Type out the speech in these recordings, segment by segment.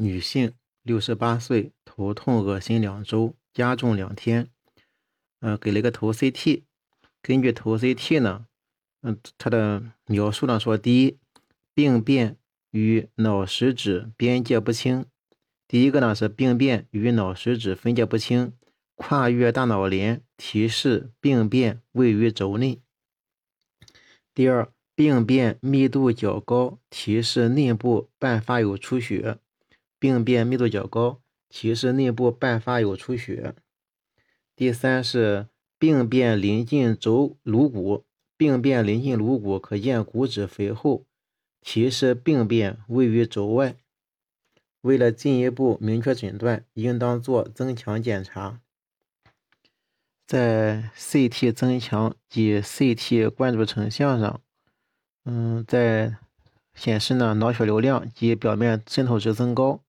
女性，六十八岁，头痛恶心两周，加重两天。嗯，给了一个头 CT，根据头 CT 呢，嗯，它的描述呢说，第一，病变与脑实质边界不清。第一个呢是病变与脑实质分界不清，跨越大脑帘，提示病变位于轴内。第二。病变密度较高，提示内部伴发有出血。病变密度较高，提示内部伴发有出血。第三是病变临近轴颅骨，病变临近颅骨，可见骨质肥厚，提示病变位于轴外。为了进一步明确诊断，应当做增强检查。在 CT 增强及 CT 灌注成像上。嗯，在显示呢，脑血流量及表面渗透值增高，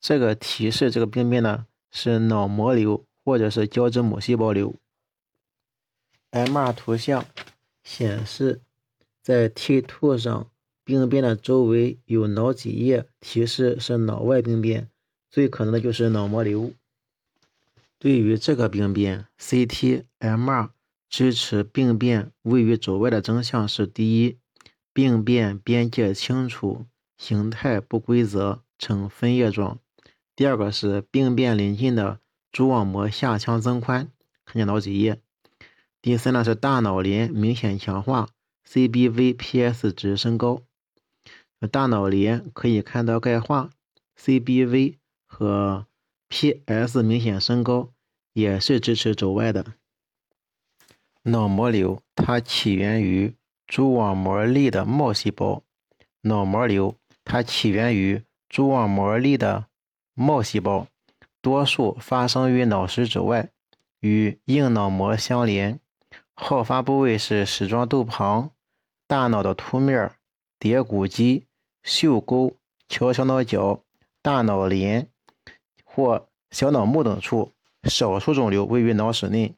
这个提示这个病变呢是脑膜瘤或者是胶质母细胞瘤。MR 图像显示，在 T2 上病变的周围有脑脊液，提示是脑外病变，最可能的就是脑膜瘤。对于这个病变，CT、MR 支持病变位于轴外的征象是：第一。病变边界清楚，形态不规则，呈分叶状。第二个是病变临近的蛛网膜下腔增宽，看见脑脊液。第三呢是大脑帘明显强化，CBV/PS 值升高。大脑帘可以看到钙化，CBV 和 PS 明显升高，也是支持轴外的脑膜瘤。它起源于。蛛网膜内的帽细胞脑膜瘤，它起源于蛛网膜内的帽细胞，多数发生于脑实质外，与硬脑膜相连。好发部位是矢状窦旁、大脑的凸面、蝶骨肌、嗅沟、桥小脑角、大脑帘或小脑幕等处。少数肿瘤位于脑室内，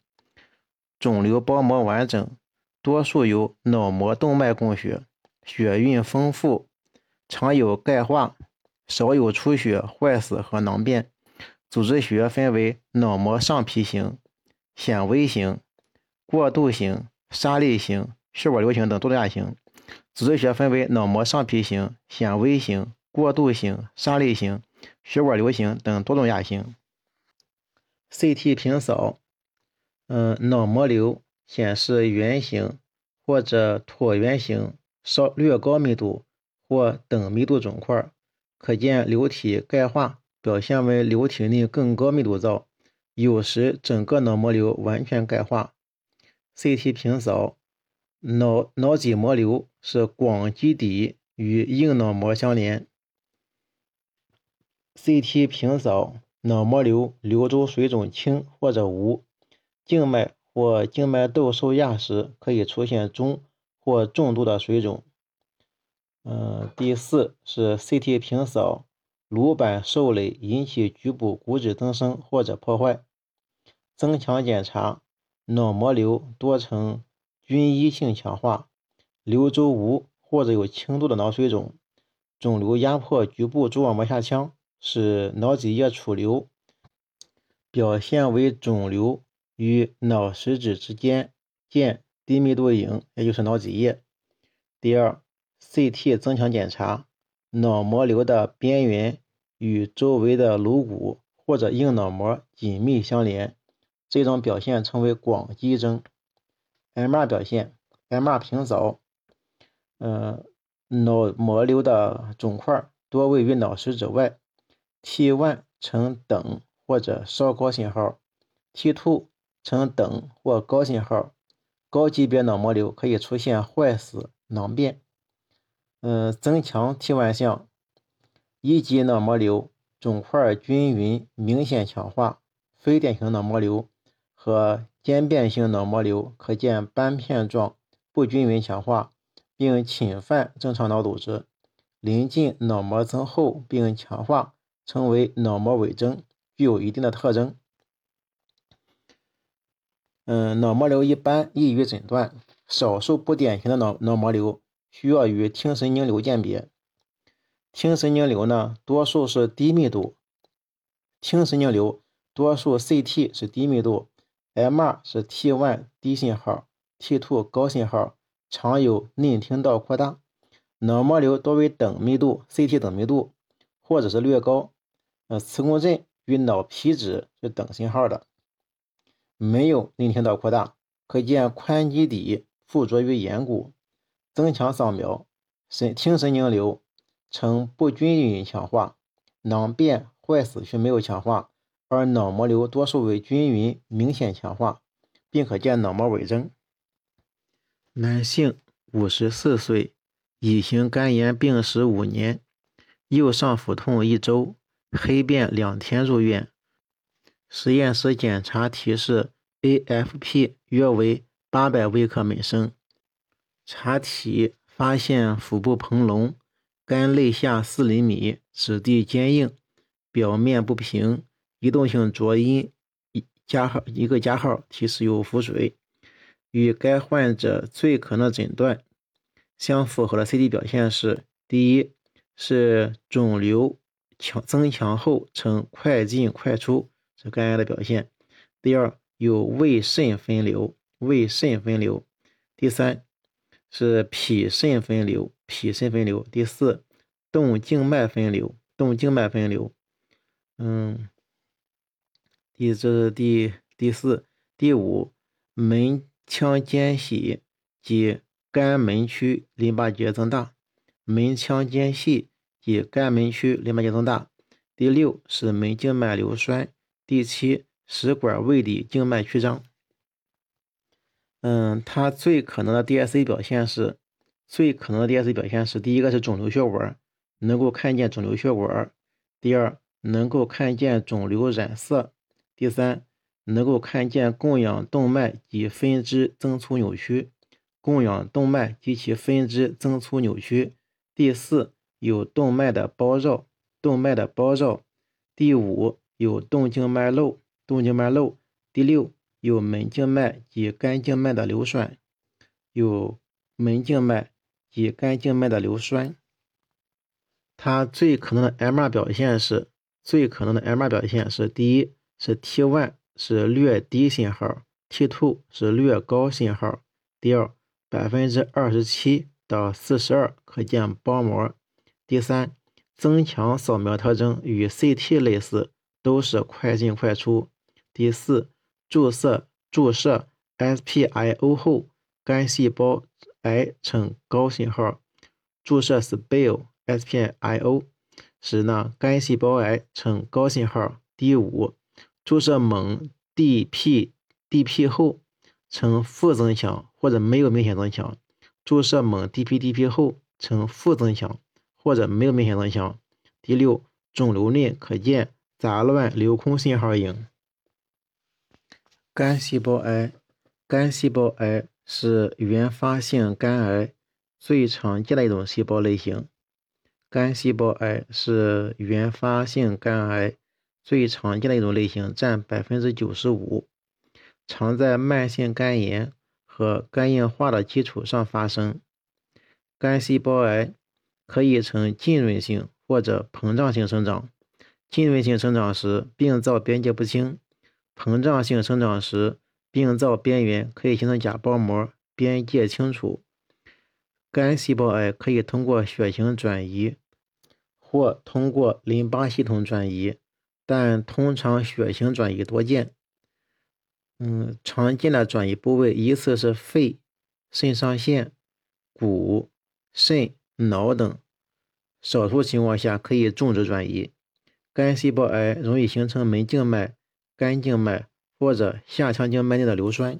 肿瘤包膜完整。多数由脑膜动脉供血，血运丰富，常有钙化，少有出血、坏死和囊变。组织学分为脑膜上皮型、显微型、过渡型、沙粒型、血管瘤型等多种亚型。组织学分为脑膜上皮型、显微型、过渡型、沙粒型、血管瘤型等多种亚型。CT 平扫，嗯，脑膜瘤。显示圆形或者椭圆形，稍略高密度或等密度肿块，可见瘤体钙化，表现为瘤体内更高密度灶，有时整个脑膜瘤完全钙化。CT 平扫，脑脑脊膜瘤是广基底与硬脑膜相连。CT 平扫，脑膜瘤瘤周水肿轻或者无，静脉。或静脉窦受压时，可以出现中或重度的水肿。嗯，第四是 CT 平扫，颅板受累引起局部骨质增生或者破坏。增强检查，脑膜瘤多呈均一性强化，瘤周无或者有轻度的脑水肿，肿瘤压迫局部蛛网膜下腔，使脑脊液储留，表现为肿瘤。与脑实质之间见低密度影，也就是脑脊液。第二，CT 增强检查，脑膜瘤的边缘与周围的颅骨或者硬脑膜紧密相连，这种表现称为广基征。MR 表现，MR 平扫，嗯，脑膜瘤的肿块多位于脑实质外，T1 呈等或者稍高信号，T2。呈等或高信号，高级别脑膜瘤可以出现坏死、囊变。嗯，增强 T1 项，一级脑膜瘤肿块均匀明显强化，非典型脑膜瘤和间变性脑膜瘤可见斑片状不均匀强化，并侵犯正常脑组织。临近脑膜增厚并强化，称为脑膜伪征，具有一定的特征。嗯，脑膜瘤一般易于诊断，少数不典型的脑脑膜瘤需要与听神经瘤鉴别。听神经瘤呢，多数是低密度。听神经瘤多数 CT 是低密度，MR 是 T1 低信号，T2 高信号，常有内听道扩大。脑膜瘤多为等密度，CT 等密度，或者是略高。呃，磁共振与脑皮质是等信号的，没有内听道扩大，可见髋基底附着于眼骨。增强扫描，神听神经瘤。呈不均匀强化，囊变坏死却没有强化，而脑膜瘤多数为均匀明显强化，并可见脑膜伪征。男性，五十四岁，乙型肝炎病史五年，右上腹痛一周，黑便两天入院。实验室检查提示 AFP 约为八百微克每升。查体发现腹部膨隆。肝肋下四厘米，质地坚硬，表面不平，移动性浊音加号一个加号提示有腹水，与该患者最可能诊断相符合的 CT 表现是：第一是肿瘤强增强后呈快进快出，是肝癌的表现；第二有胃肾分流，胃肾分流；第三是脾肾分流。脾肾分流，第四，动静脉分流，动静脉分流，嗯，第这是第第四，第五，门腔间隙及肝门区淋巴结增大，门腔间隙及肝门区淋巴结增大，第六是门静脉瘤栓，第七，食管胃底静脉曲张，嗯，它最可能的 DSA 表现是。最可能的 DSA 表现是：第一个是肿瘤血管，能够看见肿瘤血管；第二，能够看见肿瘤染色；第三，能够看见供氧动脉及分支增粗扭曲，供氧动脉及其分支增粗扭曲；第四，有动脉的包绕，动脉的包绕；第五，有动静脉瘘，动静脉瘘；第六，有门静脉及肝静脉的流栓，有门静脉。及肝静脉的流栓，它最可能的 M 二表现是：最可能的 M 二表现是，第一是 T1 是略低信号，T2 是略高信号；第二，百分之二十七到四十二可见包膜；第三，增强扫描特征与 CT 类似，都是快进快出；第四，注射注射 SPIO 后，肝细胞。癌呈高信号，注射 SPIO SPIO 时呢，肝细胞癌呈高信号。第五，注射锰 DP DP 后呈负增强或者没有明显增强。注射锰 DP DP 后呈负增强或者没有明显增强。第六，肿瘤内可见杂乱流空信号影。肝细胞癌，肝细胞癌。是原发性肝癌最常见的一种细胞类型。肝细胞癌是原发性肝癌最常见的一种类型，占百分之九十五，常在慢性肝炎和肝硬化的基础上发生。肝细胞癌可以呈浸润性或者膨胀性生长。浸润性生长时，病灶边界不清；膨胀性生长时，病灶边缘可以形成假包膜，边界清楚。肝细胞癌可以通过血型转移或通过淋巴系统转移，但通常血型转移多见。嗯，常见的转移部位依次是肺、肾上腺、骨、肾、脑等，少数情况下可以种植转移。肝细胞癌容易形成门静脉、肝静脉。或者下腔静脉内的硫栓。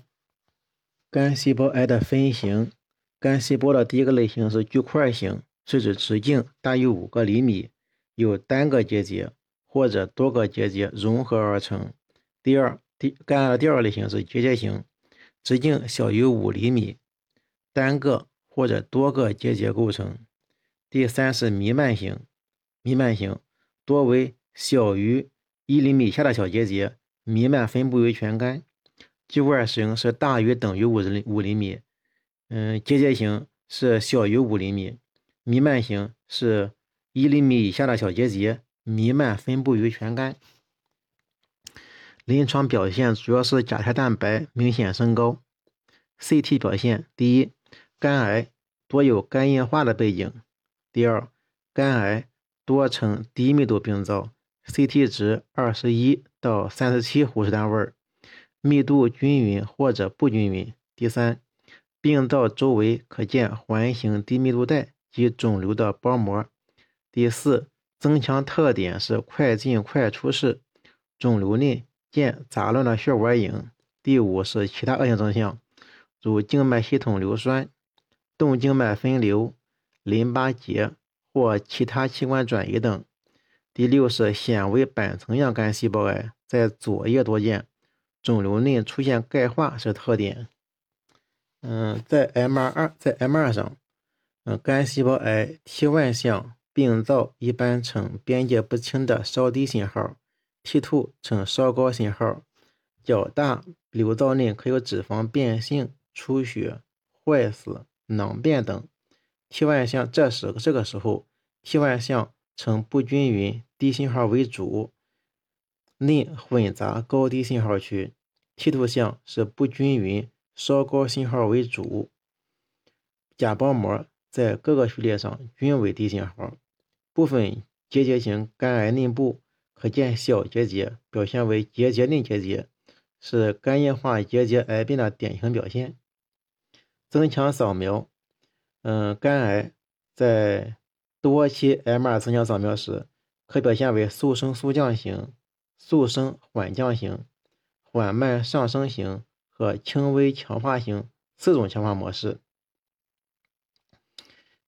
肝细胞癌的分型，肝细胞的第一个类型是巨块型，是指直径大于五个厘米，有单个结节或者多个结节融合而成。第二，第肝癌的第二个类型是结节型，直径小于五厘米，单个或者多个结节构成。第三是弥漫型，弥漫型多为小于一厘米以下的小结节。弥漫分布于全肝，巨块型是大于等于五厘五厘米，嗯，结节型是小于五厘米，弥漫型是一厘米以下的小结节弥漫分布于全肝。临床表现主要是甲胎蛋白明显升高。CT 表现：第一，肝癌多有肝硬化的背景；第二，肝癌多呈低密度病灶，CT 值二十一到三十七呼氏单位，密度均匀或者不均匀；第三，病灶周围可见环形低密度带及肿瘤的包膜；第四，增强特点是快进快出式，肿瘤内见杂乱的血管影；第五是其他恶性征象。如静脉系统硫酸、动静脉分流、淋巴结或其他器官转移等。第六是显微板层样肝细胞癌，在左叶多见，肿瘤内出现钙化是特点。嗯，在 M 二在 M 二上，嗯，肝细胞癌 T1 项病灶一般呈边界不清的稍低信号，T two 呈稍高信号，较大瘤灶内可有脂肪变性。出血、坏死、囊变等，T1 项这时这个时候，T1 项呈不均匀低信号为主，内混杂高低信号区 T 图像是不均匀稍高信号为主，假包膜在各个序列上均为低信号。部分结节型肝癌内部可见小结节，表现为结节内结节，是肝硬化结节癌变的典型表现。增强扫描，嗯，肝癌在多期 M2 增强扫描时，可表现为速升速降型、速升缓降型、缓慢上升型和轻微强化型四种强化模式。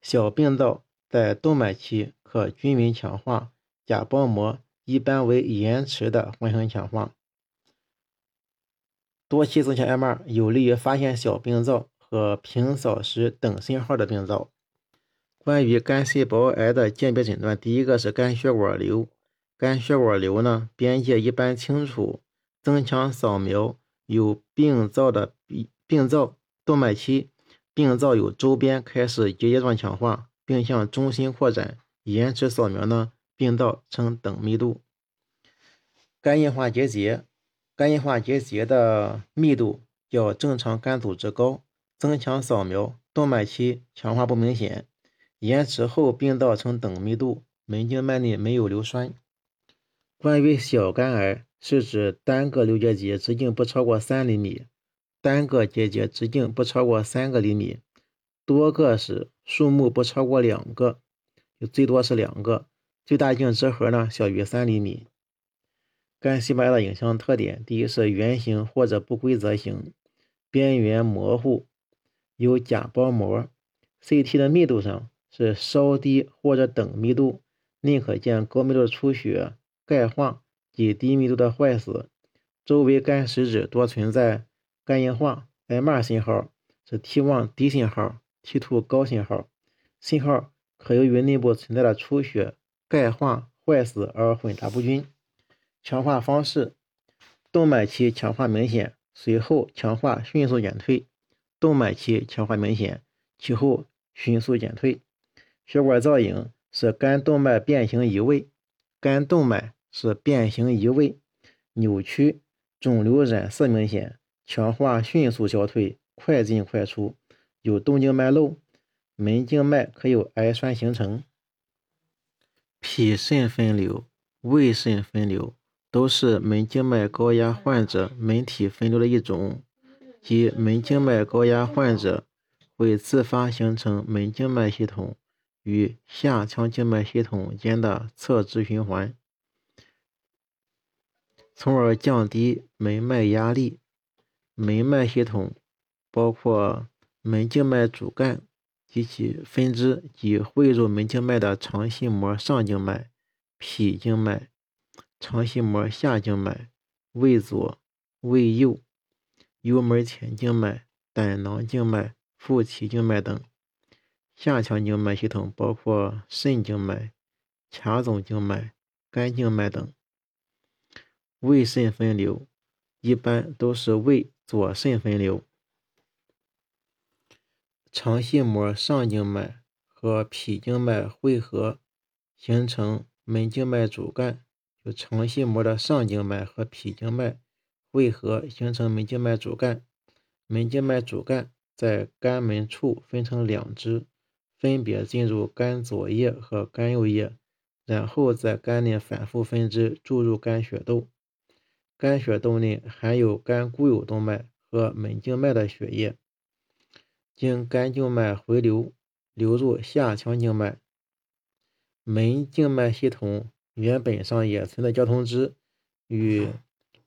小病灶在动脉期可均匀强化，假包膜一般为延迟的缓升强化。多期增强 M2 有利于发现小病灶。和平扫时等信号的病灶。关于肝细胞癌的鉴别诊断，第一个是肝血管瘤。肝血管瘤呢，边界一般清楚，增强扫描有病灶的病病灶动脉期，病灶有周边开始结节状强化，并向中心扩展。延迟扫描呢，病灶呈等密度。肝硬化结节，肝硬化结节的密度较正常肝组织高。增强扫描，动脉期强化不明显，延迟后病灶呈等密度，门静脉内没有硫酸。关于小肝癌，是指单个瘤结节直径不超过三厘米，单个结节直径不超过三个厘米，多个时数目不超过两个，就最多是两个，最大径之和呢小于三厘米。肝细胞癌的影像特点，第一是圆形或者不规则形，边缘模糊。有假包膜，CT 的密度上是稍低或者等密度，内可见高密度的出血、钙化及低密度的坏死，周围肝实质多存在肝硬化。M2 信号是 T1 低信号，T2 高信号，信号可由于内部存在的出血、钙化、坏死而混杂不均。强化方式：动脉期强化明显，随后强化迅速减退。动脉期强化明显，其后迅速减退。血管造影是肝动脉变形移位，肝动脉是变形移位，扭曲，肿瘤染色明显，强化迅速消退，快进快出，有动静脉瘘，门静脉可有癌栓形成。脾肾分流、胃肾分流都是门静脉高压患者门体分流的一种。即门静脉高压患者会自发形成门静脉系统与下腔静脉系统间的侧支循环，从而降低门脉压力。门脉系统包括门静脉主干及其分支及汇入门静脉的肠系膜上静脉、脾静脉、肠系膜下静脉、胃左、胃右。幽门前静脉、胆囊静脉、腹脐静脉等下腔静脉系统包括肾静脉、髂总静脉、肝静脉等。胃肾分流一般都是胃左肾分流。肠系膜上静脉和脾静脉汇合形成门静脉主干，就肠系膜的上静脉和脾静脉汇合形成门静脉主干。门静脉主干在肝门处分成两支，分别进入肝左叶和肝右叶，然后在肝内反复分支，注入肝血窦。肝血窦内含有肝固有动脉和门静脉的血液，经肝静脉回流流入下腔静脉。门静脉系统原本上也存在交通支，与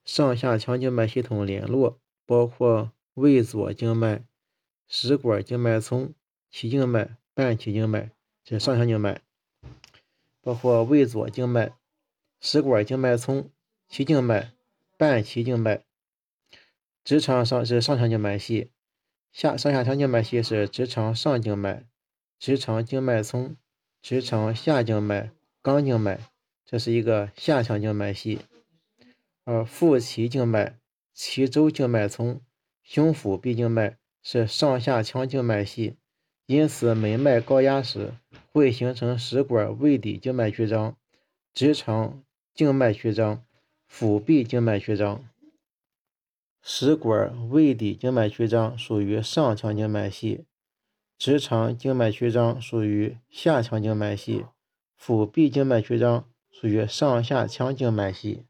上下腔静脉系统联络，包括胃左静脉、食管静脉丛、脐静脉、半脐静脉，这是上腔静脉；包括胃左静脉、食管静脉丛、脐静脉、半脐静脉。直肠上是上腔静脉系，下上下腔静脉系是直肠上静脉、直肠静脉丛。直肠下静脉、肛静脉，这是一个下腔静脉系；而腹脐静脉、脐周静脉丛、胸腹壁静脉是上下腔静脉系。因此，门脉高压时会形成食管胃底静脉曲张、直肠静脉曲张、腹壁静脉曲张。食管胃底静脉曲张属于上腔静脉系。直肠静脉曲张属于下腔静脉系，腹壁静脉曲张属于上下腔静脉系。